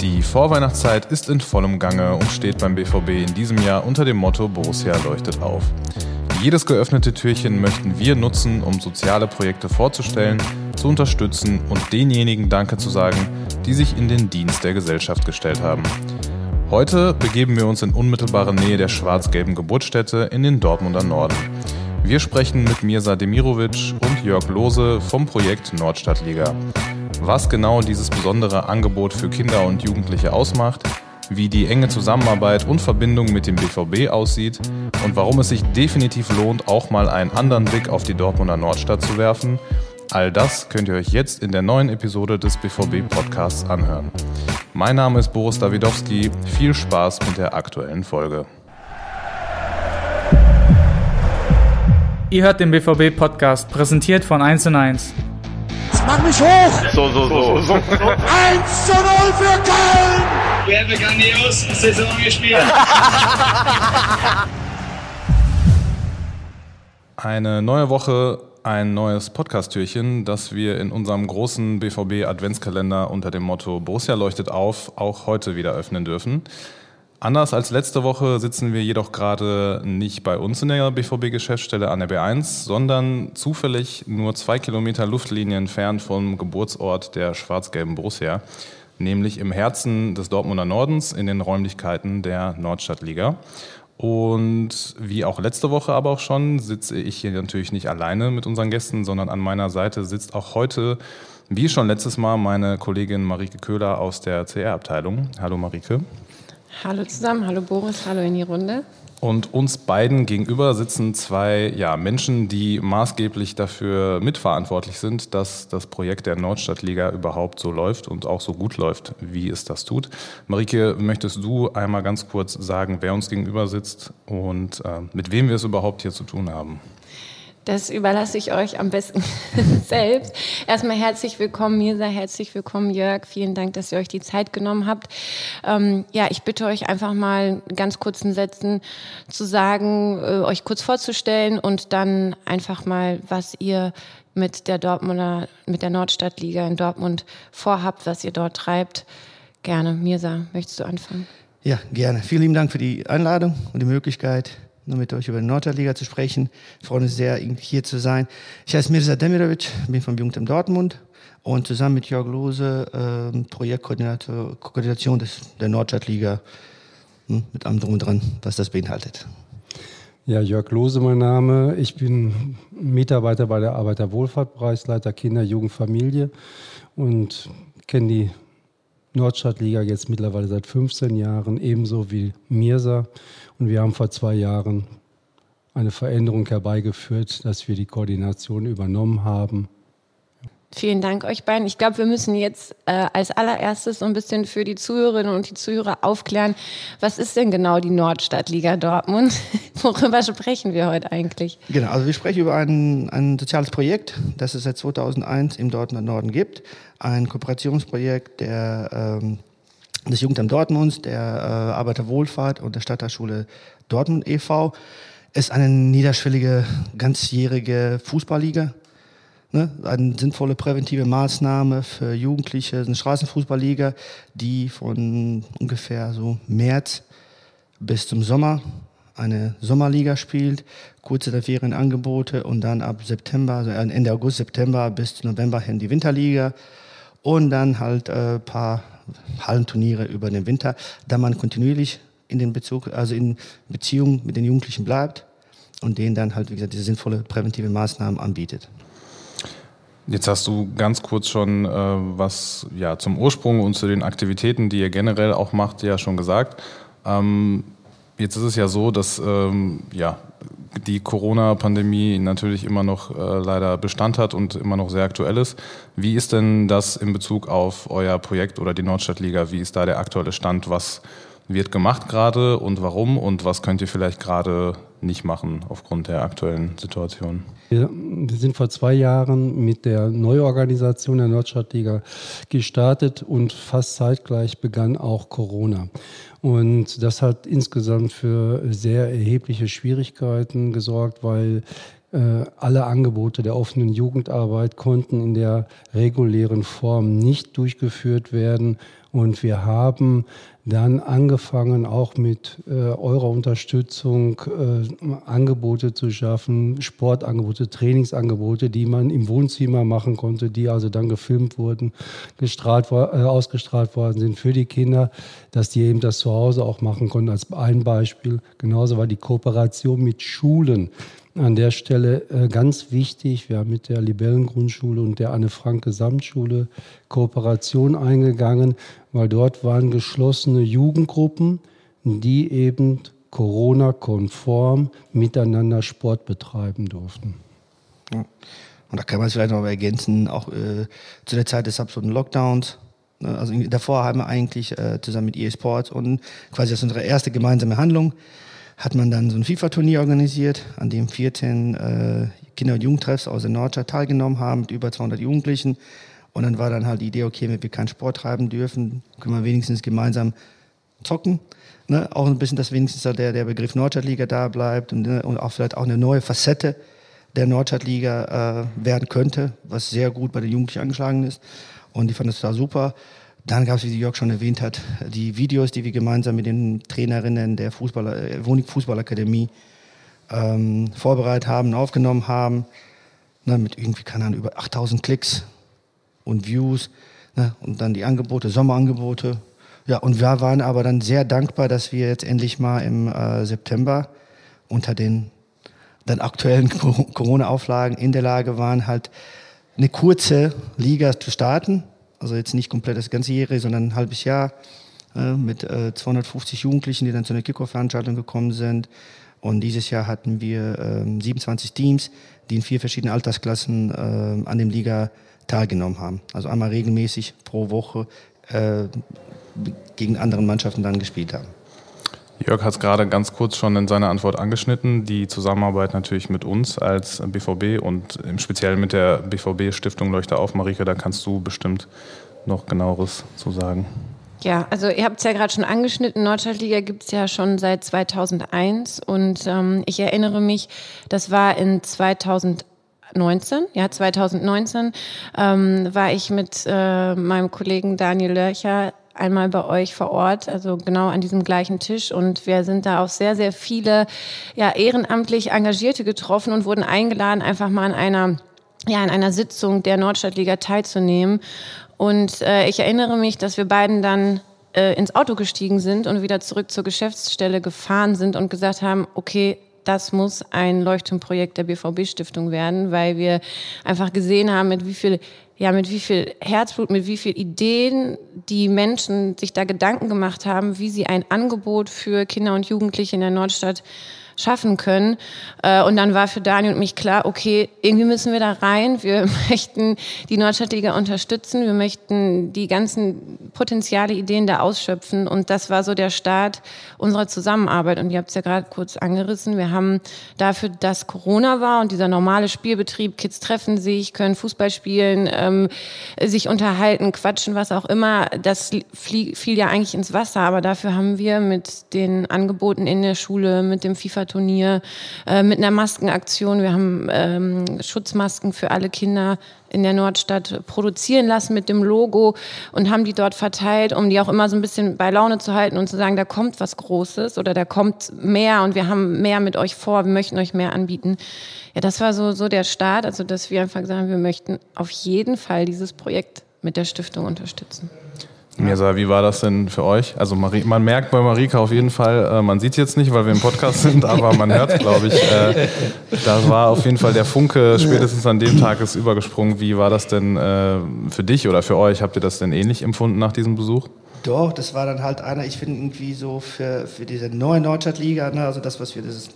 Die Vorweihnachtszeit ist in vollem Gange und steht beim BVB in diesem Jahr unter dem Motto Borussia leuchtet auf. Jedes geöffnete Türchen möchten wir nutzen, um soziale Projekte vorzustellen, zu unterstützen und denjenigen Danke zu sagen, die sich in den Dienst der Gesellschaft gestellt haben. Heute begeben wir uns in unmittelbare Nähe der schwarz-gelben Geburtsstätte in den Dortmunder Norden. Wir sprechen mit Mirza Demirovic und Jörg Lose vom Projekt Nordstadtliga. Was genau dieses besondere Angebot für Kinder und Jugendliche ausmacht, wie die enge Zusammenarbeit und Verbindung mit dem BVB aussieht und warum es sich definitiv lohnt, auch mal einen anderen Blick auf die Dortmunder Nordstadt zu werfen. All das könnt ihr euch jetzt in der neuen Episode des BVB Podcasts anhören. Mein Name ist Boris Dawidowski. Viel Spaß mit der aktuellen Folge. Ihr hört den BVB Podcast, präsentiert von 1 1. Mach mich hoch! So, so, so. so. 1 zu 0 für Köln! Wir haben grandios Saison gespielt. Eine neue Woche, ein neues Podcast-Türchen, das wir in unserem großen BVB-Adventskalender unter dem Motto Borussia leuchtet auf auch heute wieder öffnen dürfen. Anders als letzte Woche sitzen wir jedoch gerade nicht bei uns in der BVB-Geschäftsstelle an der B1, sondern zufällig nur zwei Kilometer Luftlinie entfernt vom Geburtsort der schwarz-gelben Borussia, nämlich im Herzen des Dortmunder Nordens in den Räumlichkeiten der Nordstadtliga. Und wie auch letzte Woche aber auch schon, sitze ich hier natürlich nicht alleine mit unseren Gästen, sondern an meiner Seite sitzt auch heute, wie schon letztes Mal, meine Kollegin Marike Köhler aus der CR-Abteilung. Hallo Marike. Hallo zusammen, hallo Boris, hallo in die Runde. Und uns beiden gegenüber sitzen zwei ja, Menschen, die maßgeblich dafür mitverantwortlich sind, dass das Projekt der Nordstadtliga überhaupt so läuft und auch so gut läuft, wie es das tut. Marike, möchtest du einmal ganz kurz sagen, wer uns gegenüber sitzt und äh, mit wem wir es überhaupt hier zu tun haben? Das überlasse ich euch am besten selbst. Erstmal herzlich willkommen, Mirsa, herzlich willkommen, Jörg. Vielen Dank, dass ihr euch die Zeit genommen habt. Ähm, ja, ich bitte euch einfach mal ganz kurzen Sätzen zu sagen, äh, euch kurz vorzustellen und dann einfach mal, was ihr mit der Dortmunder, mit der Nordstadtliga in Dortmund vorhabt, was ihr dort treibt. Gerne. Mirsa, möchtest du anfangen? Ja, gerne. Vielen lieben Dank für die Einladung und die Möglichkeit, nur mit euch über die Nordliga zu sprechen. Ich freue mich sehr, hier zu sein. Ich heiße Mirza Demirovic, bin vom Jugendam Dortmund und zusammen mit Jörg Lose äh, Projektkoordination des, der Nordstadtliga hm, mit allem drum und dran, was das beinhaltet. Ja, Jörg Lose mein Name. Ich bin Mitarbeiter bei der Arbeiterwohlfahrt, Bereichsleiter Kinder, Jugend, Familie und kenne die Nordstadtliga jetzt mittlerweile seit 15 Jahren, ebenso wie Mirsa. Und wir haben vor zwei Jahren eine Veränderung herbeigeführt, dass wir die Koordination übernommen haben. Vielen Dank euch beiden. Ich glaube, wir müssen jetzt äh, als allererstes so ein bisschen für die Zuhörerinnen und die Zuhörer aufklären, was ist denn genau die Nordstadtliga Dortmund? Worüber sprechen wir heute eigentlich? Genau, also wir sprechen über ein, ein soziales Projekt, das es seit 2001 im Dortmunder Norden gibt. Ein Kooperationsprojekt der ähm, des Jugendamt Dortmunds, der äh, Arbeiterwohlfahrt und der Stadtteilschule Dortmund e.V. ist eine niederschwellige, ganzjährige Fußballliga. Ne? Eine sinnvolle präventive Maßnahme für Jugendliche, eine Straßenfußballliga, die von ungefähr so März bis zum Sommer eine Sommerliga spielt, kurze der Ferienangebote und dann ab September, also Ende August, September bis November hin die Winterliga und dann halt ein äh, paar Hallenturniere über den Winter, da man kontinuierlich in den Bezug, also in Beziehung mit den Jugendlichen bleibt und denen dann halt, wie gesagt, diese sinnvolle präventive Maßnahmen anbietet. Jetzt hast du ganz kurz schon äh, was ja, zum Ursprung und zu den Aktivitäten, die ihr generell auch macht, ja schon gesagt. Ähm, jetzt ist es ja so, dass ähm, ja, die Corona-Pandemie natürlich immer noch äh, leider Bestand hat und immer noch sehr aktuell ist. Wie ist denn das in Bezug auf euer Projekt oder die Nordstadtliga? Wie ist da der aktuelle Stand? Was wird gemacht gerade und warum? Und was könnt ihr vielleicht gerade nicht machen aufgrund der aktuellen Situation? Wir, wir sind vor zwei Jahren mit der Neuorganisation der Nordstadtliga gestartet und fast zeitgleich begann auch Corona. Und das hat insgesamt für sehr erhebliche Schwierigkeiten gesorgt, weil Äh, alle Angebote der offenen Jugendarbeit konnten in der regulären Form nicht durchgeführt werden. Und wir haben dann angefangen, auch mit äh, eurer Unterstützung äh, Angebote zu schaffen, Sportangebote, Trainingsangebote, die man im Wohnzimmer machen konnte, die also dann gefilmt wurden, gestrahlt, äh, ausgestrahlt worden sind für die Kinder, dass die eben das zu Hause auch machen konnten. Als ein Beispiel. Genauso war die Kooperation mit Schulen an der Stelle äh, ganz wichtig. Wir haben mit der Libellengrundschule und der Anne Frank Gesamtschule Kooperation eingegangen, weil dort waren geschlossene Jugendgruppen, die eben Corona-konform miteinander Sport betreiben durften. Ja. Und da kann man es vielleicht noch ergänzen, auch äh, zu der Zeit des absoluten Lockdowns. Ne, also davor haben wir eigentlich äh, zusammen mit EA Sports und quasi das unsere erste gemeinsame Handlung hat man dann so ein FIFA-Turnier organisiert, an dem 14 äh, Kinder- und Jugendtreffs aus der Nordstadt teilgenommen haben mit über 200 Jugendlichen. Und dann war dann halt die Idee, okay, wenn wir keinen Sport treiben dürfen, können wir wenigstens gemeinsam zocken. Ne? Auch ein bisschen, dass wenigstens der, der Begriff Nordstadtliga da bleibt und, ne? und auch vielleicht auch eine neue Facette der Nordstadtliga äh, werden könnte, was sehr gut bei den Jugendlichen angeschlagen ist. Und die fanden das total super. Dann gab es, wie Jörg schon erwähnt hat, die Videos, die wir gemeinsam mit den Trainerinnen der Fußballer, äh, Wohnig Fußballakademie ähm, vorbereitet haben, aufgenommen haben. Ne, mit irgendwie, keine Ahnung, über 8000 Klicks und Views. Ne, und dann die Angebote, Sommerangebote. Ja, und wir waren aber dann sehr dankbar, dass wir jetzt endlich mal im äh, September unter den dann aktuellen Corona-Auflagen in der Lage waren, halt eine kurze Liga zu starten also jetzt nicht komplett das ganze Jahre, sondern ein halbes Jahr äh, mit äh, 250 Jugendlichen, die dann zu einer Kickoff-Veranstaltung gekommen sind. Und dieses Jahr hatten wir äh, 27 Teams, die in vier verschiedenen Altersklassen äh, an dem Liga teilgenommen haben. Also einmal regelmäßig pro Woche äh, gegen anderen Mannschaften dann gespielt haben. Jörg hat es gerade ganz kurz schon in seiner Antwort angeschnitten. Die Zusammenarbeit natürlich mit uns als BVB und im Speziellen mit der BVB Stiftung Leuchte auf. Marike, da kannst du bestimmt noch genaueres zu sagen. Ja, also ihr habt es ja gerade schon angeschnitten, Nordstadtliga gibt es ja schon seit 2001 und ähm, ich erinnere mich, das war in 2019, ja 2019 ähm, war ich mit äh, meinem Kollegen Daniel Lörcher einmal bei euch vor Ort, also genau an diesem gleichen Tisch. Und wir sind da auf sehr, sehr viele ja, ehrenamtlich Engagierte getroffen und wurden eingeladen, einfach mal an einer, ja, in einer Sitzung der Nordstadtliga teilzunehmen. Und äh, ich erinnere mich, dass wir beiden dann äh, ins Auto gestiegen sind und wieder zurück zur Geschäftsstelle gefahren sind und gesagt haben, okay, das muss ein Leuchtturmprojekt der BVB-Stiftung werden, weil wir einfach gesehen haben, mit wie viel ja, mit wie viel Herzblut, mit wie viel Ideen die Menschen sich da Gedanken gemacht haben, wie sie ein Angebot für Kinder und Jugendliche in der Nordstadt schaffen können. Äh, und dann war für Daniel und mich klar, okay, irgendwie müssen wir da rein. Wir möchten die Nordstadtliga unterstützen. Wir möchten die ganzen potenziale Ideen da ausschöpfen. Und das war so der Start unserer Zusammenarbeit. Und ihr habt es ja gerade kurz angerissen. Wir haben dafür, dass Corona war und dieser normale Spielbetrieb, Kids treffen sich, können Fußball spielen, ähm, sich unterhalten, quatschen, was auch immer. Das fiel ja eigentlich ins Wasser. Aber dafür haben wir mit den Angeboten in der Schule, mit dem FIFA Fußballturnier äh, mit einer Maskenaktion. Wir haben ähm, Schutzmasken für alle Kinder in der Nordstadt produzieren lassen mit dem Logo und haben die dort verteilt, um die auch immer so ein bisschen bei Laune zu halten und zu sagen, da kommt was Großes oder da kommt mehr und wir haben mehr mit euch vor, wir möchten euch mehr anbieten. Ja, das war so, so der Start, also dass wir einfach sagen, wir möchten auf jeden Fall dieses Projekt mit der Stiftung unterstützen. Mirsa, wie war das denn für euch? Also man merkt bei Marika auf jeden Fall, äh, man sieht es jetzt nicht, weil wir im Podcast sind, aber man hört, glaube ich. Äh, da war auf jeden Fall der Funke spätestens an dem Tag ist übergesprungen. Wie war das denn äh, für dich oder für euch? Habt ihr das denn ähnlich empfunden nach diesem Besuch? Doch, das war dann halt einer, ich finde irgendwie so für, für diese neue Nordstadtliga, ne, also das, was wir, das, ist,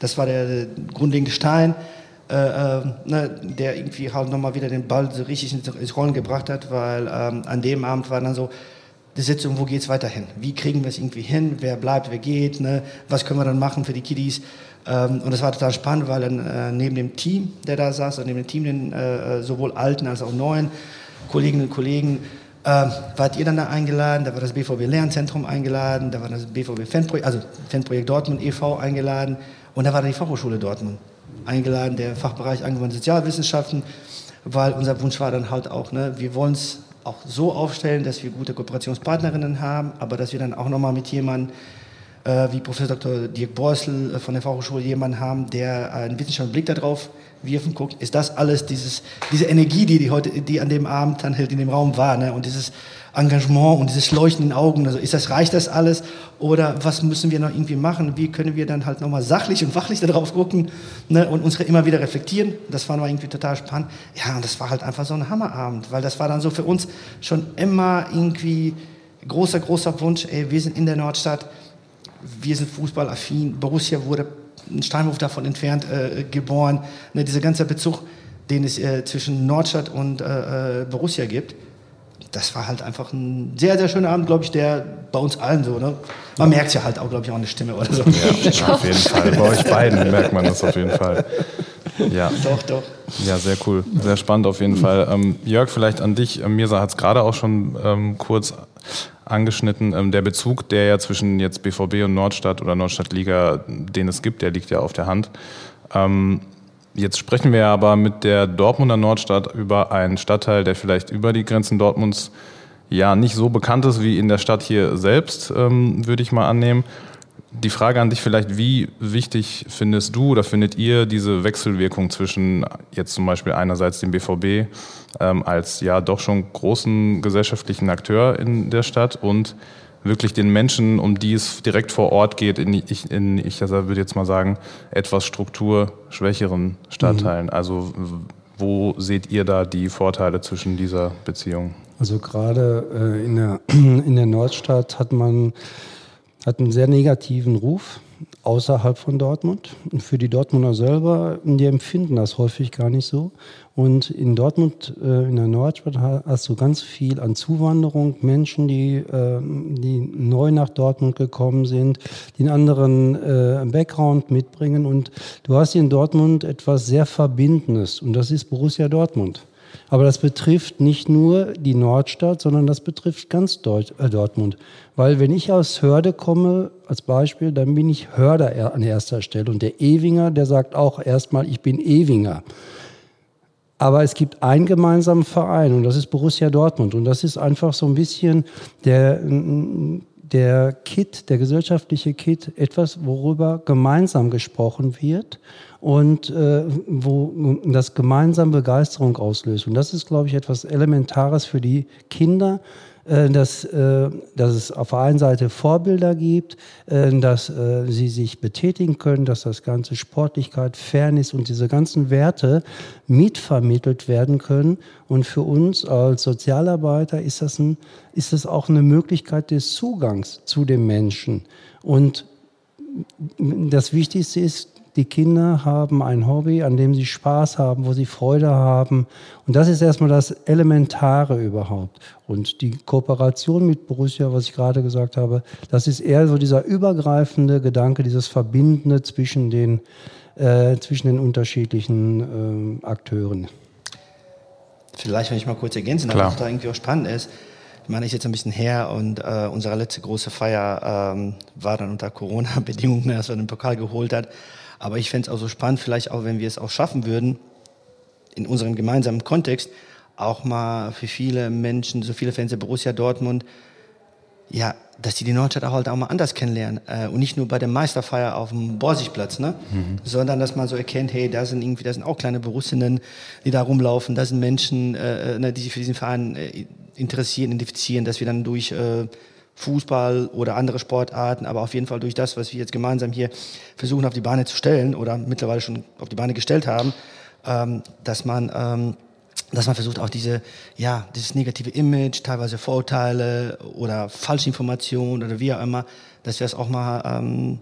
das war der, der grundlegende Stein. Äh, äh, ne, der irgendwie halt nochmal wieder den Ball so richtig ins Rollen gebracht hat, weil ähm, an dem Abend war dann so die Sitzung, wo geht es weiterhin? Wie kriegen wir es irgendwie hin? Wer bleibt, wer geht? Ne? Was können wir dann machen für die Kiddies? Ähm, und das war total spannend, weil dann äh, neben dem Team, der da saß, und neben dem Team, den äh, sowohl alten als auch neuen Kolleginnen und Kollegen, äh, wart ihr dann da eingeladen, da war das BVB Lernzentrum eingeladen, da war das BVB Fanprojekt, also Fanprojekt Dortmund e.V. eingeladen Und da war die Fachhochschule Dortmund eingeladen, der Fachbereich Angewandte Sozialwissenschaften, weil unser Wunsch war dann halt auch, ne, wir wollen es auch so aufstellen, dass wir gute Kooperationspartnerinnen haben, aber dass wir dann auch nochmal mit jemandem äh, wie Professor Dr. Dirk Borsel äh, von der Fachhochschule jemanden haben, der einen wissenschaftlichen Blick darauf wirfen, guckt, ist das alles dieses, diese Energie, die, die heute, die an dem Abend dann halt in dem Raum war, ne? und dieses Engagement und dieses Leuchten in den Augen, also ist das, reicht das alles oder was müssen wir noch irgendwie machen, wie können wir dann halt nochmal sachlich und fachlich darauf gucken ne? und uns immer wieder reflektieren, das war irgendwie total spannend, ja, und das war halt einfach so ein Hammerabend, weil das war dann so für uns schon immer irgendwie großer, großer Wunsch, ey, wir sind in der Nordstadt, wir sind fußballaffin, Borussia wurde ein Steinwurf davon entfernt äh, geboren. Ne, dieser ganze Bezug, den es äh, zwischen Nordstadt und äh, äh Borussia gibt, das war halt einfach ein sehr, sehr schöner Abend, glaube ich, der bei uns allen so, ne? Man merkt es ja halt auch, glaube ich, auch eine Stimme oder so. Ja, auf jeden Fall. Bei euch beiden merkt man das auf jeden Fall. Ja. Doch, doch. Ja, sehr cool. Sehr spannend auf jeden Fall. Ähm, Jörg, vielleicht an dich. Mirsa hat es gerade auch schon ähm, kurz angeschnitten. Ähm, der Bezug, der ja zwischen jetzt BVB und Nordstadt oder Nordstadtliga, den es gibt, der liegt ja auf der Hand. Ähm, jetzt sprechen wir aber mit der Dortmunder Nordstadt über einen Stadtteil, der vielleicht über die Grenzen Dortmunds ja nicht so bekannt ist wie in der Stadt hier selbst, ähm, würde ich mal annehmen. Die Frage an dich vielleicht, wie wichtig findest du oder findet ihr diese Wechselwirkung zwischen jetzt zum Beispiel einerseits dem BVB ähm, als ja doch schon großen gesellschaftlichen Akteur in der Stadt und wirklich den Menschen, um die es direkt vor Ort geht, in, ich, in, ich würde jetzt mal sagen, etwas strukturschwächeren Stadtteilen. Mhm. Also wo seht ihr da die Vorteile zwischen dieser Beziehung? Also gerade äh, in, der, in der Nordstadt hat man hat einen sehr negativen Ruf außerhalb von Dortmund. Und für die Dortmunder selber, die empfinden das häufig gar nicht so. Und in Dortmund, äh, in der Nordstadt, hast du ganz viel an Zuwanderung, Menschen, die, äh, die neu nach Dortmund gekommen sind, die einen anderen äh, Background mitbringen. Und du hast in Dortmund etwas sehr Verbindendes. Und das ist Borussia Dortmund. Aber das betrifft nicht nur die Nordstadt, sondern das betrifft ganz Deut äh, Dortmund. Weil wenn ich aus Hörde komme, als Beispiel, dann bin ich Hörder an erster Stelle. Und der Ewinger, der sagt auch erstmal, ich bin Ewinger. Aber es gibt einen gemeinsamen Verein und das ist Borussia Dortmund. Und das ist einfach so ein bisschen der, der Kit, der gesellschaftliche Kit, etwas, worüber gemeinsam gesprochen wird und äh, wo das gemeinsam Begeisterung auslöst. Und das ist, glaube ich, etwas Elementares für die Kinder, äh, dass, äh, dass es auf der einen Seite Vorbilder gibt, äh, dass sie sich betätigen können, dass das ganze Sportlichkeit, Fairness und diese ganzen Werte mitvermittelt werden können. Und für uns als Sozialarbeiter ist das, ein, ist das auch eine Möglichkeit des Zugangs zu den Menschen. Und das Wichtigste ist, die Kinder haben ein Hobby, an dem sie Spaß haben, wo sie Freude haben. Und das ist erstmal das Elementare überhaupt. Und die Kooperation mit Borussia, was ich gerade gesagt habe, das ist eher so dieser übergreifende Gedanke, dieses Verbindende zwischen den, äh, zwischen den unterschiedlichen äh, Akteuren. Vielleicht, wenn ich mal kurz ergänzen darf, was da irgendwie auch spannend ist. Ich meine, ich jetzt ein bisschen her und äh, unsere letzte große Feier ähm, war dann unter Corona-Bedingungen, als wir den Pokal geholt hat. Aber ich fände es auch so spannend, vielleicht auch, wenn wir es auch schaffen würden, in unserem gemeinsamen Kontext, auch mal für viele Menschen, so viele Fans der Borussia Dortmund, ja, dass die die Nordstadt auch halt auch mal anders kennenlernen äh, und nicht nur bei der Meisterfeier auf dem Borsigplatz, ne? Mhm. sondern dass man so erkennt, hey, da sind irgendwie, da sind auch kleine Borussinnen, die da rumlaufen, da sind Menschen, äh, äh ne, die sich für diesen Verein äh, interessieren, identifizieren, dass wir dann durch äh, Fußball oder andere Sportarten, aber auf jeden Fall durch das, was wir jetzt gemeinsam hier versuchen auf die Beine zu stellen oder mittlerweile schon auf die Beine gestellt haben, ähm, dass man ähm, dass man versucht auch diese ja dieses negative Image, teilweise Vorurteile oder Falschinformationen oder wie auch immer, dass wir es auch mal ähm,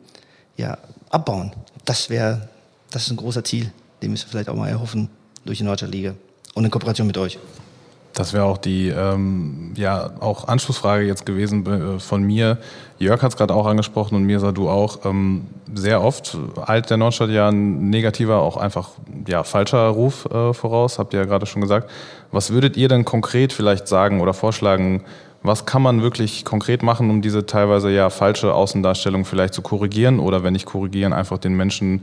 ja abbauen. Das wäre das ist ein großer Ziel, dem wir vielleicht auch mal erhoffen durch die Nordstadtliga und in Kooperation mit euch. Das wäre auch die ähm, ja auch Anschlussfrage jetzt gewesen äh, von mir. Jörg hat es gerade auch angesprochen und mir sah du auch. Ähm, sehr oft eilt der Nordstadt ja ein negativer, auch einfach ja falscher Ruf äh, voraus. Habt ihr ja gerade schon gesagt. Was würdet ihr denn konkret vielleicht sagen oder vorschlagen, Was kann man wirklich konkret machen, um diese teilweise ja falsche Außendarstellung vielleicht zu korrigieren oder wenn nicht korrigieren, einfach den Menschen,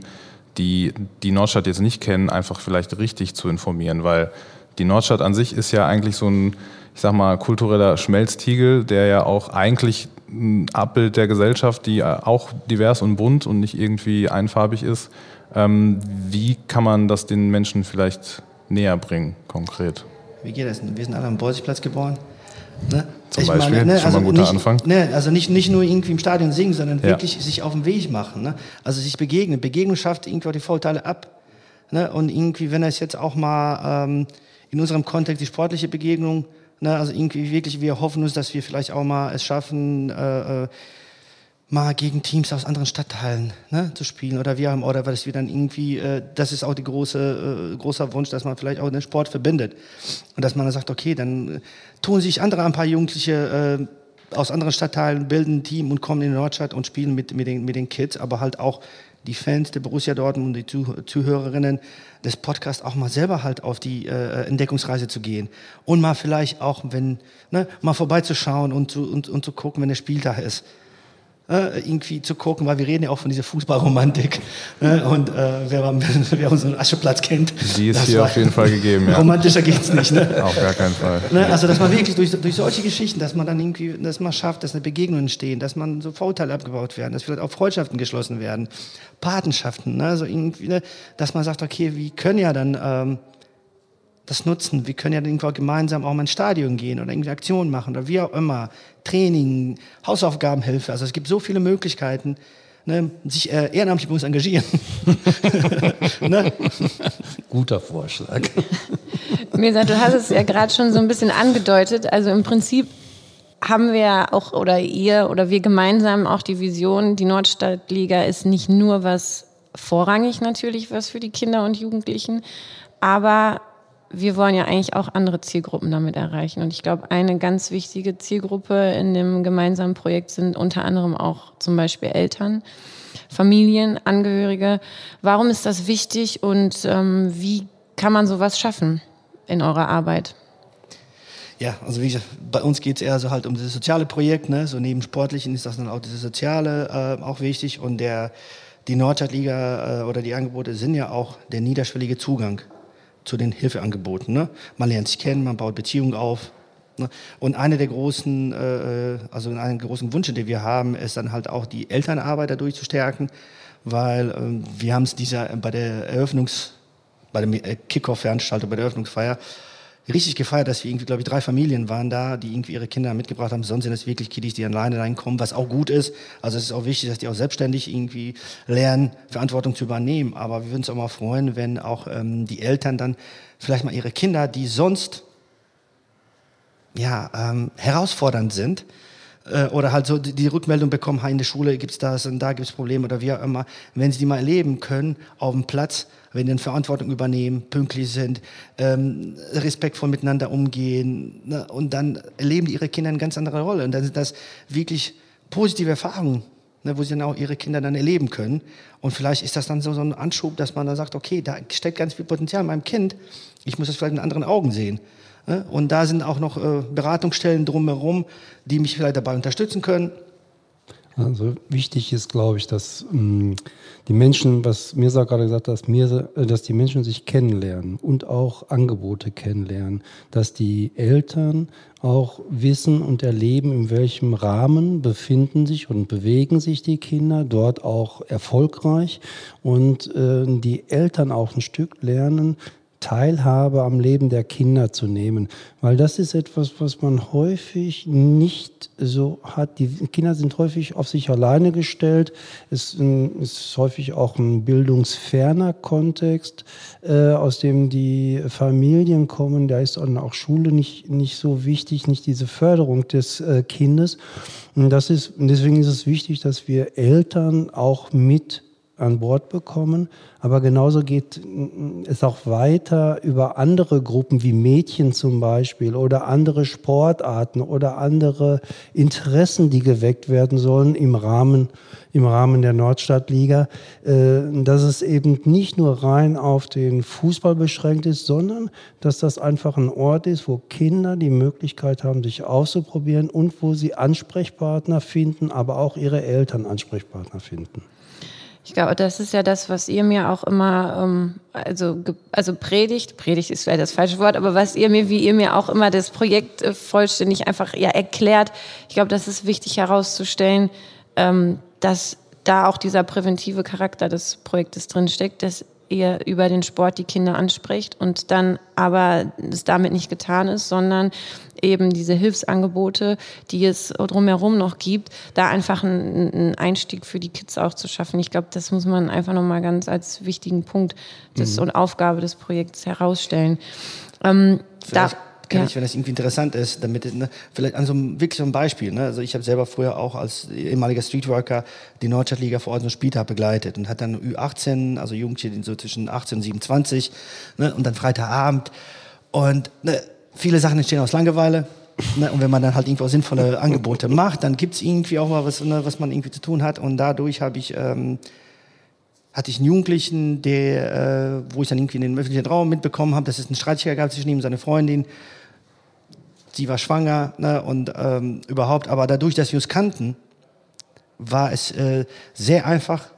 die die Nordstadt jetzt nicht kennen, einfach vielleicht richtig zu informieren, weil die Nordstadt an sich ist ja eigentlich so ein, ich sag mal, kultureller Schmelztiegel, der ja auch eigentlich ein Abbild der Gesellschaft, die auch divers und bunt und nicht irgendwie einfarbig ist. Ähm, wie kann man das den Menschen vielleicht näher bringen, konkret? Wie geht das? Wir sind alle am Borsigplatz geboren. Ne? Zum ich Beispiel, meine, ne, schon mal ein guter nicht, Anfang. Ne, also nicht, nicht nur irgendwie im Stadion singen, sondern ja. wirklich sich auf den Weg machen. Ne? Also sich begegnen. Begegnung schafft irgendwie auch die Vorteile ab. Ne? Und irgendwie, wenn es jetzt auch mal ähm, in unserem Kontext die sportliche Begegnung, ne? also irgendwie wirklich, wir hoffen uns, dass wir vielleicht auch mal es schaffen, äh, äh, mal gegen Teams aus anderen Stadtteilen ne, zu spielen oder wir haben oder weil es wir dann irgendwie äh, das ist auch die große äh, großer Wunsch dass man vielleicht auch den Sport verbindet und dass man dann sagt okay dann äh, tun sich andere ein paar Jugendliche äh, aus anderen Stadtteilen bilden ein Team und kommen in die Nordstadt und spielen mit mit den mit den Kids aber halt auch die Fans der Borussia Dortmund und die Zuh Zuhörerinnen des Podcasts auch mal selber halt auf die äh, Entdeckungsreise zu gehen. Und mal vielleicht auch wenn ne, mal vorbeizuschauen und zu und, und zu gucken wenn der Spieltag ist äh, irgendwie zu gucken, weil wir reden ja auch von dieser Fußballromantik. Äh, und äh, wer, wer unseren Ascheplatz kennt. Die ist hier auf jeden Fall gegeben, ja. Romantischer geht's nicht. Ne? Auf gar keinen Fall. Ne? Also, dass man wirklich durch, durch solche Geschichten, dass man dann irgendwie, dass man schafft, dass eine Begegnungen entstehen, dass man so Vorurteile abgebaut werden, dass vielleicht auch Freundschaften geschlossen werden, Patenschaften, ne? also irgendwie, ne? dass man sagt, okay, wir können ja dann ähm, das nutzen. Wir können ja irgendwo gemeinsam auch mal ins Stadion gehen oder irgendwie Aktionen machen oder wie auch immer. Training, Hausaufgabenhilfe. Also es gibt so viele Möglichkeiten, ne, sich äh, ehrenamtlich bei uns engagieren. ne? Guter Vorschlag. Mirza, du hast es ja gerade schon so ein bisschen angedeutet. Also im Prinzip haben wir auch oder ihr oder wir gemeinsam auch die Vision, die Nordstadtliga ist nicht nur was vorrangig natürlich was für die Kinder und Jugendlichen, aber wir wollen ja eigentlich auch andere Zielgruppen damit erreichen. Und ich glaube, eine ganz wichtige Zielgruppe in dem gemeinsamen Projekt sind unter anderem auch zum Beispiel Eltern, Familien, Angehörige. Warum ist das wichtig und ähm, wie kann man sowas schaffen in eurer Arbeit? Ja, also wie gesagt, bei uns geht es eher so halt um dieses soziale Projekt, ne? So neben Sportlichen ist das dann auch dieses Soziale äh, auch wichtig und der die Nordstadtliga äh, oder die Angebote sind ja auch der niederschwellige Zugang zu den Hilfeangeboten. Ne? Man lernt sich kennen, man baut Beziehungen auf. Ne? Und eine der großen, äh, also einen großen Wünsche, den wir haben, ist dann halt auch die Elternarbeit dadurch zu stärken, weil äh, wir haben es dieser bei der Eröffnungs, bei der äh, Kickoff-Veranstaltung, bei der Eröffnungsfeier richtig gefeiert, dass wir irgendwie, glaube ich, drei Familien waren da, die irgendwie ihre Kinder mitgebracht haben. Sonst sind es wirklich Kiddies, die alleine reinkommen, was auch gut ist. Also es ist auch wichtig, dass die auch selbstständig irgendwie lernen, Verantwortung zu übernehmen. Aber wir würden uns auch mal freuen, wenn auch ähm, die Eltern dann vielleicht mal ihre Kinder, die sonst ja ähm, herausfordernd sind, äh, oder halt so die, Rückmeldung bekommen, in der Schule gibt's das und da gibt's Probleme oder wie auch immer, wenn sie die mal erleben können auf dem Platz, wenn die Verantwortung übernehmen, pünktlich sind, ähm, respektvoll miteinander umgehen ne? und dann erleben die ihre Kinder eine ganz andere Rolle und dann sind das wirklich positive Erfahrungen, ne, wo sie dann auch ihre Kinder dann erleben können und vielleicht ist das dann so, so ein Anschub, dass man dann sagt, okay, da steckt ganz viel Potenzial in meinem Kind, ich muss das vielleicht mit anderen Augen sehen. Ne? Und da sind auch noch äh, Beratungsstellen drumherum, die mich vielleicht dabei unterstützen können. Also wichtig ist, glaube ich, dass ähm, die Menschen, was Mirza gerade gesagt hat, dass, Mirza, äh, dass die Menschen sich kennenlernen und auch Angebote kennenlernen, dass die Eltern auch wissen und erleben, in welchem Rahmen befinden sich und bewegen sich die Kinder, dort auch erfolgreich und äh, die Eltern auch ein Stück lernen, Teilhabe am Leben der Kinder zu nehmen, weil das ist etwas, was man häufig nicht so hat. Die Kinder sind häufig auf sich alleine gestellt. Es ist häufig auch ein bildungsferner Kontext, äh, aus dem die Familien kommen. Da ist auch Schule nicht, nicht so wichtig, nicht diese Förderung des äh, Kindes. Und das ist, deswegen ist es wichtig, dass wir Eltern auch mit an Bord bekommen. Aber genauso geht es auch weiter über andere Gruppen wie Mädchen zum Beispiel oder andere Sportarten oder andere Interessen, die geweckt werden sollen im Rahmen, im Rahmen der Nordstadtliga, äh, dass es eben nicht nur rein auf den Fußball beschränkt ist, sondern dass das einfach ein Ort ist, wo Kinder die Möglichkeit haben, sich auszuprobieren und wo sie Ansprechpartner finden, aber auch ihre Eltern Ansprechpartner finden. Ich glaube, das ist ja das, was ihr mir auch immer, ähm, also, also predigt, predigt ist vielleicht das falsche Wort, aber was ihr mir, wie ihr mir auch immer das Projekt äh, vollständig einfach ja erklärt. Ich glaube, das ist wichtig herauszustellen, ähm, dass da auch dieser präventive Charakter des Projektes drinsteckt, dass ihr über den Sport die Kinder anspricht und dann aber es damit nicht getan ist, sondern eben diese Hilfsangebote, die es drumherum noch gibt, da einfach einen Einstieg für die Kids auch zu schaffen. Ich glaube, das muss man einfach nochmal ganz als wichtigen Punkt des, mhm. und Aufgabe des Projekts herausstellen. Ähm, da, kann ja. ich, wenn das irgendwie interessant ist, damit ne, vielleicht an so einem wirklich so einem Beispiel. Ne? Also ich habe selber früher auch als ehemaliger Streetworker die Nordstadtliga vor Ort so Spieltag begleitet und hat dann Ü18, also Jugendliche so zwischen 18 und 27 ne? und dann Freitagabend und ne, viele Sachen entstehen aus Langeweile. Ne? Und wenn man dann halt irgendwo sinnvolle Angebote macht, dann gibt es irgendwie auch mal was, ne, was man irgendwie zu tun hat. Und dadurch habe ich ähm, hatte ich einen Jugendlichen, der, äh, wo ich dann irgendwie in den öffentlichen Raum mitbekommen habe, dass es einen Streitigkeit gab zwischen ihm und seiner Freundin sie war schwanger ne, und ähm, überhaupt. Aber dadurch, dass wir uns kannten, war es äh, sehr einfach,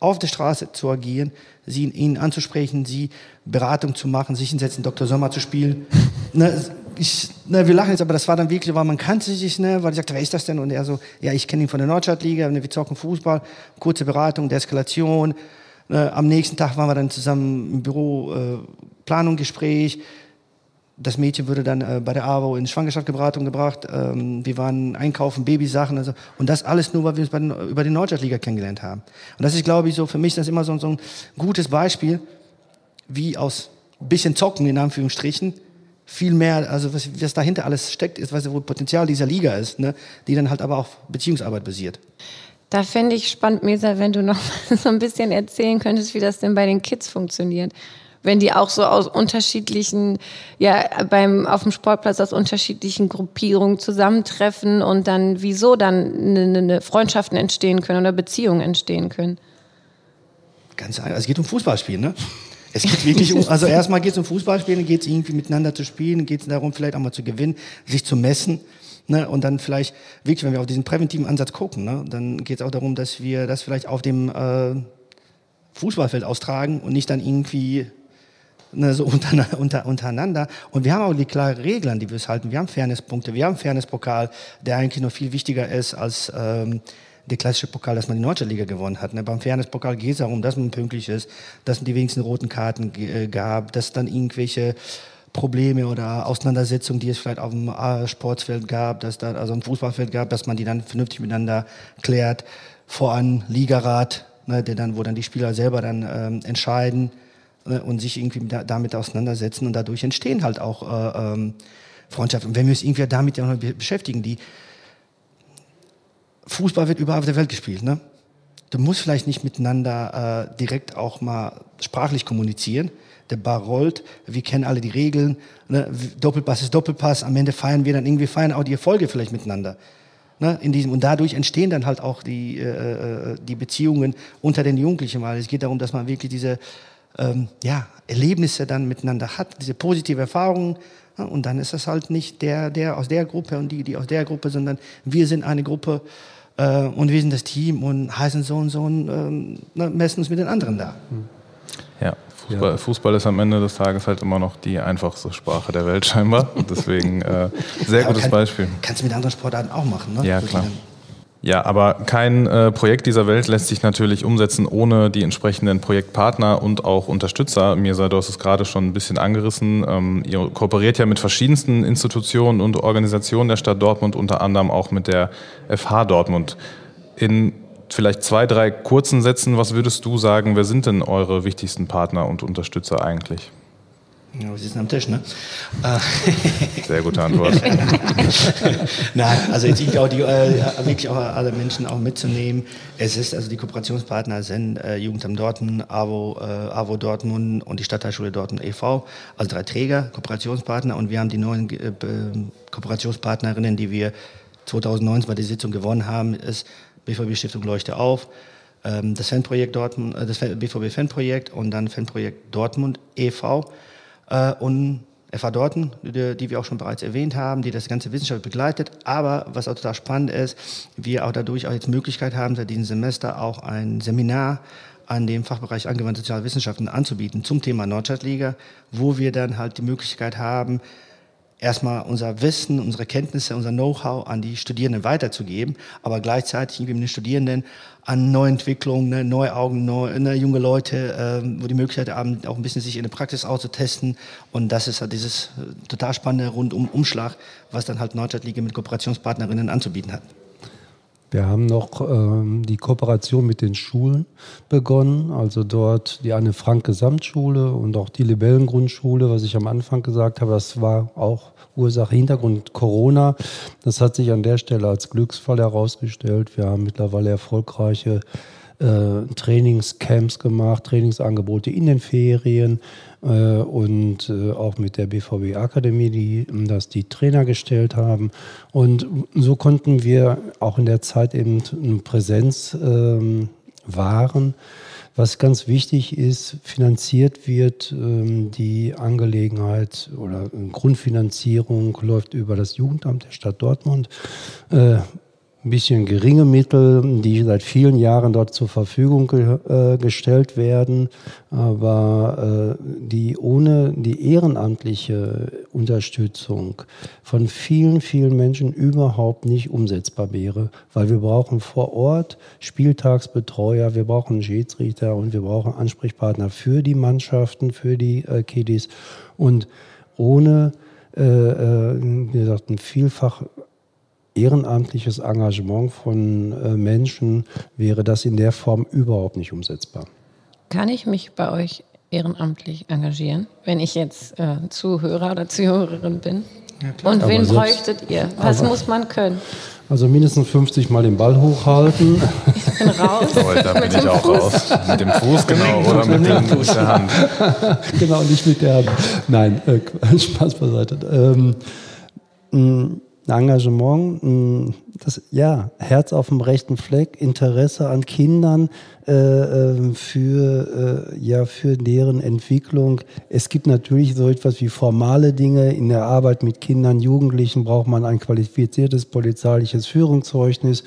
auf der Straße zu agieren, sie, ihn anzusprechen, sie Beratung zu machen, sich hinsetzen, Dr. Sommer zu spielen. ne, ich, ne, wir lachen jetzt, aber das war dann wirklich, weil man kannte sich, ne, weil ich sagte, wer ist das denn? Und er so, ja, ich kenne ihn von der Nordstadtliga, ne, wir zocken Fußball, kurze Beratung, Deeskalation. Ne, am nächsten Tag waren wir dann zusammen im Büro, äh, Planungsgespräch das Mädchen wurde dann äh, bei der AWO in Schwangerschaftsberatung gebracht. Ähm, wir waren einkaufen, Babysachen. Also, und das alles nur, weil wir uns den, über die Nordstadtliga kennengelernt haben. Und das ist, glaube ich, so für mich das immer so, so ein gutes Beispiel, wie aus bisschen Zocken, in Anführungsstrichen, viel mehr, also was, was dahinter alles steckt, ist, was wo Potenzial dieser Liga ist, ne? die dann halt aber auf Beziehungsarbeit basiert. Da fände ich spannend, Mesa, wenn du noch so ein bisschen erzählen könntest, wie das denn bei den Kids funktioniert wenn die auch so aus unterschiedlichen, ja, beim, auf dem Sportplatz aus unterschiedlichen Gruppierungen zusammentreffen und dann wieso dann eine, eine Freundschaften entstehen können oder Beziehungen entstehen können? Ganz einfach. Es geht um Fußballspielen, ne? Es geht wirklich um, also erstmal geht es um Fußballspielen, geht es irgendwie miteinander zu spielen, geht es darum, vielleicht auch mal zu gewinnen, sich zu messen. Ne, und dann vielleicht, wirklich, wenn wir auf diesen präventiven Ansatz gucken, ne, dann geht es auch darum, dass wir das vielleicht auf dem äh, Fußballfeld austragen und nicht dann irgendwie ne, so unter, unter, untereinander. Und wir haben auch die klaren Regeln, die wir es halten. Wir haben Fairnesspunkte, wir haben Fairnesspokal, der eigentlich noch viel wichtiger ist als ähm, der klassische Pokal, dass man die Deutsche Liga gewonnen hat. Ne? Beim Fairnesspokal geht es darum, dass man pünktlich ist, dass es die wenigsten roten Karten äh, gab, dass dann irgendwelche Probleme oder Auseinandersetzungen, die es vielleicht auf dem äh, Sportfeld gab, dass da also ein Fußballfeld gab, dass man die dann vernünftig miteinander klärt. Voran Ligarat, ne, der dann, wo dann die Spieler selber dann ähm, entscheiden und sich irgendwie damit auseinandersetzen und dadurch entstehen halt auch äh, ähm, Freundschaften. Und wenn wir uns irgendwie damit ja beschäftigen, die Fußball wird überall auf der Welt gespielt, ne? Du musst vielleicht nicht miteinander äh, direkt auch mal sprachlich kommunizieren. Der Bar rollt, wir kennen alle die Regeln. Ne? Doppelpass ist Doppelpass. Am Ende feiern wir dann irgendwie feiern auch die Erfolge vielleicht miteinander. Ne? In diesem, und dadurch entstehen dann halt auch die, äh, äh die Beziehungen unter den Jugendlichen. Weil es geht darum, dass man wirklich diese ähm, ja, Erlebnisse dann miteinander hat, diese positive Erfahrungen. Ja, und dann ist es halt nicht der, der aus der Gruppe und die, die aus der Gruppe, sondern wir sind eine Gruppe äh, und wir sind das Team und heißen so und so und ähm, messen uns mit den anderen da. Ja, Fußball, Fußball, ist am Ende des Tages halt immer noch die einfachste Sprache der Welt scheinbar. Und deswegen äh, sehr ja, gutes kann, Beispiel. Kannst du mit anderen Sportarten auch machen, ne? Ja, klar. Ja, aber kein äh, Projekt dieser Welt lässt sich natürlich umsetzen ohne die entsprechenden Projektpartner und auch Unterstützer. Mirsa, du hast es gerade schon ein bisschen angerissen. Ähm, ihr kooperiert ja mit verschiedensten Institutionen und Organisationen der Stadt Dortmund, unter anderem auch mit der FH Dortmund. In vielleicht zwei, drei kurzen Sätzen, was würdest du sagen, wer sind denn eure wichtigsten Partner und Unterstützer eigentlich? Ja, wir sitzen am Tisch, ne? Sehr gute Antwort. Nein, also jetzt ich auch die, äh, wirklich auch alle Menschen auch mitzunehmen. Es ist also die Kooperationspartner sind äh, Jugendamt Dortmund, AWO, äh, AWO Dortmund und die Stadtteilschule Dortmund e.V. Also drei Träger, Kooperationspartner und wir haben die neuen äh, Kooperationspartnerinnen, die wir 2019 bei der Sitzung gewonnen haben, ist BVB Stiftung Leuchte auf, ähm, das Fanprojekt Dortmund, äh, das BVB Fanprojekt und dann Fanprojekt Dortmund e.V äh, und FA Dorten, die, die, wir auch schon bereits erwähnt haben, die das ganze Wissenschaft begleitet. Aber was auch total spannend ist, wir auch dadurch auch jetzt Möglichkeit haben, seit diesem Semester auch ein Seminar an dem Fachbereich angewandte Sozialwissenschaften anzubieten zum Thema Nordstadtliga, wo wir dann halt die Möglichkeit haben, erstmal unser Wissen, unsere Kenntnisse, unser Know-how an die Studierenden weiterzugeben, aber gleichzeitig mit den Studierenden an Neuentwicklungen, ne, neue Augen, neu, ne, junge Leute, ähm, wo die Möglichkeit haben, auch ein bisschen sich in der Praxis auszutesten. Und das ist halt dieses äh, total spannende Rundum-Umschlag, was dann halt Nordstadtliga mit Kooperationspartnerinnen anzubieten hat. Wir haben noch ähm, die Kooperation mit den Schulen begonnen, also dort die Anne Frank Gesamtschule und auch die Libellen Grundschule, was ich am Anfang gesagt habe, das war auch Ursache, Hintergrund Corona. Das hat sich an der Stelle als Glücksfall herausgestellt. Wir haben mittlerweile erfolgreiche äh, Trainingscamps gemacht, Trainingsangebote in den Ferien äh, und äh, auch mit der BVB Akademie, die das die Trainer gestellt haben. Und so konnten wir auch in der Zeit eben eine Präsenz ähm, wahren. Was ganz wichtig ist, finanziert wird ähm, die Angelegenheit oder Grundfinanzierung läuft über das Jugendamt der Stadt Dortmund. Äh, ein bisschen geringe Mittel, die seit vielen Jahren dort zur Verfügung ge äh, gestellt werden, aber äh, die ohne die ehrenamtliche Unterstützung von vielen, vielen Menschen überhaupt nicht umsetzbar wäre, weil wir brauchen vor Ort Spieltagsbetreuer, wir brauchen Schiedsrichter und wir brauchen Ansprechpartner für die Mannschaften, für die äh, Kiddies. Und ohne äh, äh wie gesagt, ein vielfach ehrenamtliches Engagement von äh, Menschen wäre das in der Form überhaupt nicht umsetzbar. Kann ich mich bei euch ehrenamtlich engagieren, wenn ich jetzt äh, Zuhörer oder Zuhörerin bin? Ja, Und wen selbst, bräuchtet ihr? Was aber, muss man können? Also mindestens 50 Mal den Ball hochhalten. Ich bin raus. Oh, da bin ich auch Fuß. raus. Mit dem Fuß, genau, oder mit, dem, mit der Hand. genau, nicht mit der Hand. Nein, äh, Spaß beiseite. Ähm, Engagement, mm, das, ja, Herz auf dem rechten Fleck, Interesse an Kindern äh, ähm, für, äh, ja, für deren Entwicklung. Es gibt natürlich so etwas wie formale Dinge. In der Arbeit mit Kindern, Jugendlichen braucht man ein qualifiziertes polizeiliches Führungszeugnis.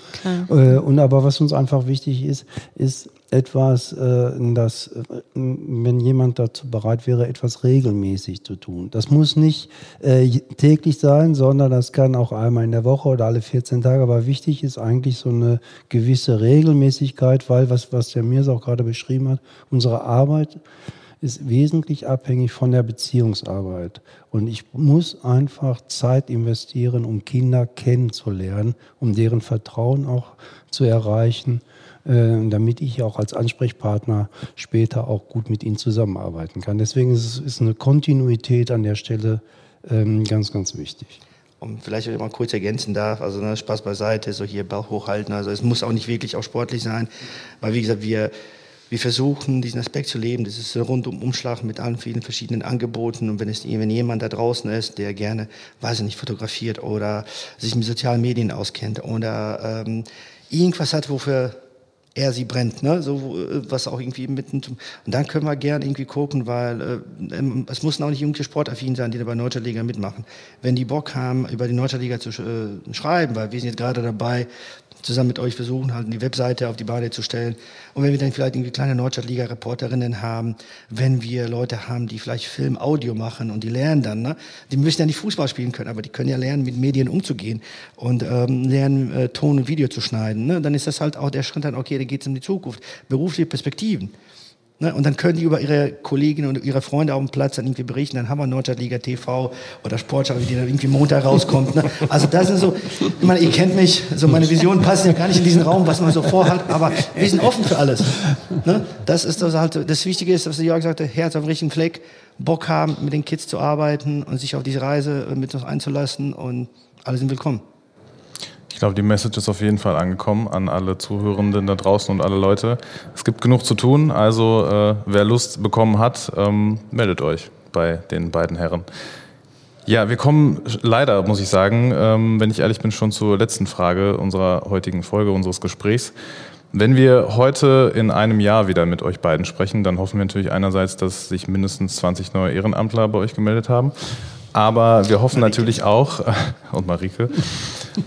Äh, und aber was uns einfach wichtig ist, ist etwas, äh, das, äh, wenn jemand dazu bereit wäre, etwas regelmäßig zu tun. Das muss nicht äh, täglich sein, sondern das kann auch einmal in der Woche oder alle 14 Tage. Aber wichtig ist eigentlich so eine gewisse Regelmäßigkeit, weil, was, was der Mirs auch gerade beschrieben hat, unsere Arbeit ist wesentlich abhängig von der Beziehungsarbeit. Und ich muss einfach Zeit investieren, um Kinder kennenzulernen, um deren Vertrauen auch zu erreichen damit ich auch als Ansprechpartner später auch gut mit ihnen zusammenarbeiten kann. Deswegen ist, ist eine Kontinuität an der Stelle ähm, ganz, ganz wichtig. Und vielleicht, wenn ich mal kurz ergänzen darf, also ne, Spaß beiseite, so hier Bauch hochhalten, also es muss auch nicht wirklich auch sportlich sein, weil wie gesagt, wir, wir versuchen, diesen Aspekt zu leben. Das ist ein Rundumschlag mit allen vielen verschiedenen Angeboten. Und wenn, es, wenn jemand da draußen ist, der gerne, weiß ich nicht, fotografiert oder sich mit sozialen Medien auskennt oder ähm, irgendwas hat, wofür er sie brennt, ne? so was auch irgendwie mitten und dann können wir gern irgendwie gucken, weil äh, ähm, es müssen auch nicht jugendliche Sportaffin sein, die da bei Nordstadtliga mitmachen. Wenn die Bock haben, über die Nordstadtliga zu äh, schreiben, weil wir sind jetzt gerade dabei, zusammen mit euch versuchen, halt die Webseite auf die Beine zu stellen. Und wenn wir dann vielleicht irgendwie kleine Nordstadtliga-Reporterinnen haben, wenn wir Leute haben, die vielleicht Film, Audio machen und die lernen dann, ne? die müssen ja nicht Fußball spielen können, aber die können ja lernen, mit Medien umzugehen und ähm, lernen, äh, Ton und Video zu schneiden. Ne? Dann ist das halt auch der Schritt dann, okay, da geht es um die Zukunft, berufliche Perspektiven. Ne? Und dann können die über ihre Kolleginnen und ihre Freunde auf dem Platz dann irgendwie berichten. Dann haben wir Nordstadtliga TV oder Sportschau, die dann irgendwie Montag rauskommt. Ne? Also das ist so, ich meine, ihr kennt mich, so meine Visionen passen ja gar nicht in diesen Raum, was man so vorhat, aber wir sind offen für alles. Ne? Das ist das halt, das Wichtige ist, was Jörg sagte, Herz auf dem richtigen Fleck, Bock haben, mit den Kids zu arbeiten und sich auf diese Reise mit uns einzulassen und alle sind willkommen. Ich glaube, die Message ist auf jeden Fall angekommen an alle Zuhörenden da draußen und alle Leute. Es gibt genug zu tun, also äh, wer Lust bekommen hat, ähm, meldet euch bei den beiden Herren. Ja, wir kommen leider, muss ich sagen, ähm, wenn ich ehrlich bin, schon zur letzten Frage unserer heutigen Folge, unseres Gesprächs. Wenn wir heute in einem Jahr wieder mit euch beiden sprechen, dann hoffen wir natürlich einerseits, dass sich mindestens 20 neue Ehrenamtler bei euch gemeldet haben. Aber wir hoffen Marike. natürlich auch, und Marike,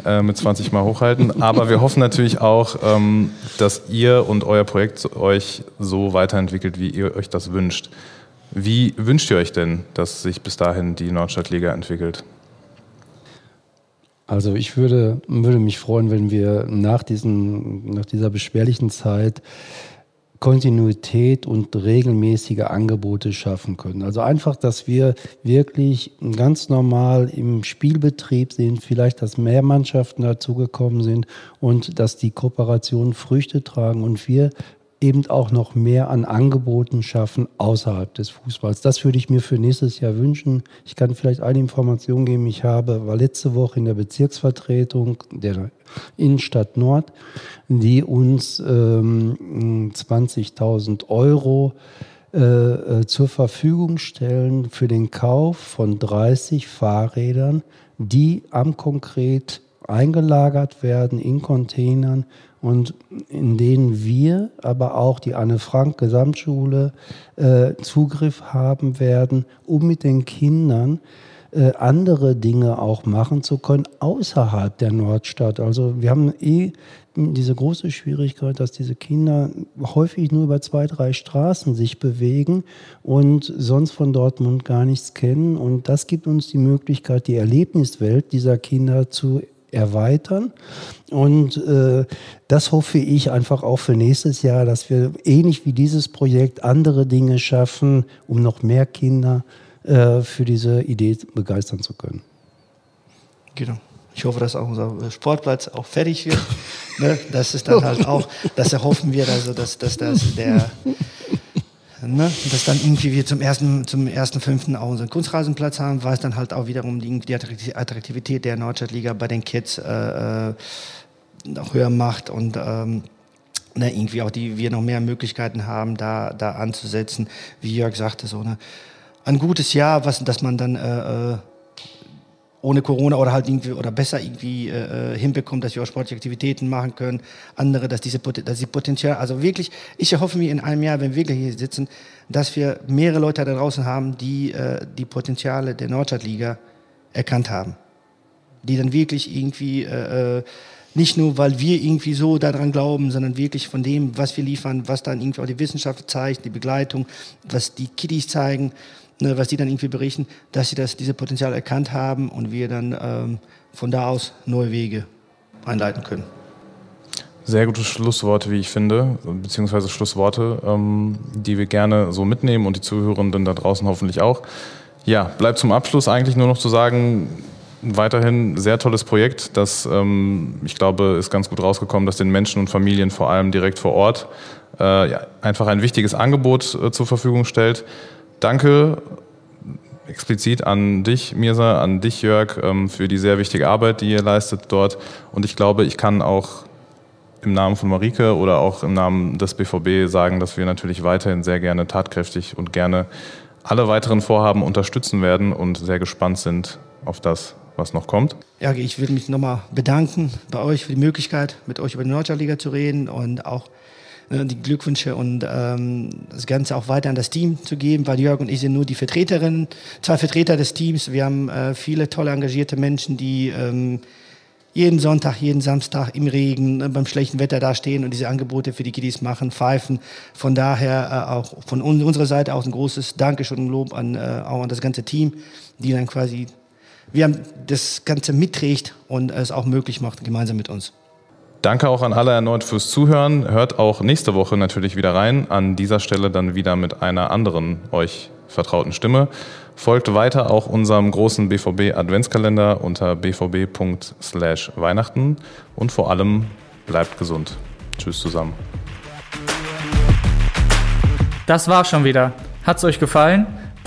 äh, mit 20 Mal hochhalten, aber wir hoffen natürlich auch, ähm, dass ihr und euer Projekt euch so weiterentwickelt, wie ihr euch das wünscht. Wie wünscht ihr euch denn, dass sich bis dahin die Nordstadtliga entwickelt? Also ich würde, würde mich freuen, wenn wir nach, diesen, nach dieser beschwerlichen Zeit Kontinuität und regelmäßige Angebote schaffen können. Also einfach, dass wir wirklich ganz normal im Spielbetrieb sind, vielleicht, dass mehr Mannschaften dazugekommen sind und dass die Kooperationen Früchte tragen und wir eben auch noch mehr an Angeboten schaffen außerhalb des Fußballs. Das würde ich mir für nächstes Jahr wünschen. Ich kann vielleicht eine Information geben. Ich habe, war letzte Woche in der Bezirksvertretung der Innenstadt Nord, die uns ähm, 20.000 Euro äh, äh, zur Verfügung stellen für den Kauf von 30 Fahrrädern, die am konkret eingelagert werden in Containern und in denen wir, aber auch die Anne Frank Gesamtschule äh, Zugriff haben werden, um mit den Kindern äh, andere Dinge auch machen zu können außerhalb der Nordstadt. Also wir haben eh diese große Schwierigkeit, dass diese Kinder häufig nur über zwei, drei Straßen sich bewegen und sonst von Dortmund gar nichts kennen. Und das gibt uns die Möglichkeit, die Erlebniswelt dieser Kinder zu erweitern. Und äh, das hoffe ich einfach auch für nächstes Jahr, dass wir ähnlich wie dieses Projekt andere Dinge schaffen, um noch mehr Kinder äh, für diese Idee begeistern zu können. Genau. Ich hoffe, dass auch unser Sportplatz auch fertig wird. ne? Das ist dann halt auch, das erhoffen wir, also dass, dass das der Ne? Dass dann irgendwie wir zum ersten, zum ersten fünften auch unseren Kunstrasenplatz haben, weil es dann halt auch wiederum die, Attraktivität der Nordstadtliga bei den Kids äh, äh, auch höher macht und ähm, ne, irgendwie auch die wir noch mehr Möglichkeiten haben, da, da anzusetzen, wie Jörg sagte, so ne, ein gutes Jahr, was, dass man dann äh, äh ohne Corona oder halt irgendwie oder besser irgendwie äh, äh, hinbekommt, dass wir auch sportliche Aktivitäten machen können. Andere, dass diese dass die Potenzial, also wirklich, ich erhoffe mir in einem Jahr, wenn wir wirklich hier sitzen, dass wir mehrere Leute da draußen haben, die äh, die Potenziale der Nordstadtliga erkannt haben. Die dann wirklich irgendwie äh, äh, nicht nur, weil wir irgendwie so daran glauben, sondern wirklich von dem, was wir liefern, was dann irgendwie auch die Wissenschaft zeigt, die Begleitung, was die Kiddies zeigen, ne, was die dann irgendwie berichten, dass sie das, diese Potenzial erkannt haben und wir dann ähm, von da aus neue Wege einleiten können. Sehr gute Schlussworte, wie ich finde, beziehungsweise Schlussworte, ähm, die wir gerne so mitnehmen und die Zuhörenden da draußen hoffentlich auch. Ja, bleibt zum Abschluss eigentlich nur noch zu sagen, weiterhin sehr tolles Projekt, das, ähm, ich glaube, ist ganz gut rausgekommen, dass den Menschen und Familien vor allem direkt vor Ort äh, ja, einfach ein wichtiges Angebot äh, zur Verfügung stellt. Danke explizit an dich, Mirsa, an dich, Jörg, ähm, für die sehr wichtige Arbeit, die ihr leistet dort. Und ich glaube, ich kann auch im Namen von Marike oder auch im Namen des BVB sagen, dass wir natürlich weiterhin sehr gerne tatkräftig und gerne alle weiteren Vorhaben unterstützen werden und sehr gespannt sind auf das, was noch kommt. Ja, ich will mich nochmal bedanken bei euch für die Möglichkeit, mit euch über die Nordschau-Liga zu reden und auch die Glückwünsche und ähm, das Ganze auch weiter an das Team zu geben, weil Jörg und ich sind nur die Vertreterinnen, zwei Vertreter des Teams. Wir haben äh, viele tolle, engagierte Menschen, die ähm, jeden Sonntag, jeden Samstag im Regen, äh, beim schlechten Wetter dastehen und diese Angebote für die Kiddies machen, pfeifen. Von daher äh, auch von un unserer Seite auch ein großes Dankeschön und Lob an, äh, auch an das ganze Team, die dann quasi wir haben das Ganze mitträgt und es auch möglich macht, gemeinsam mit uns. Danke auch an alle erneut fürs Zuhören. Hört auch nächste Woche natürlich wieder rein. An dieser Stelle dann wieder mit einer anderen euch vertrauten Stimme. Folgt weiter auch unserem großen BVB Adventskalender unter bvb.weihnachten und vor allem bleibt gesund. Tschüss zusammen. Das war schon wieder. Hat's euch gefallen?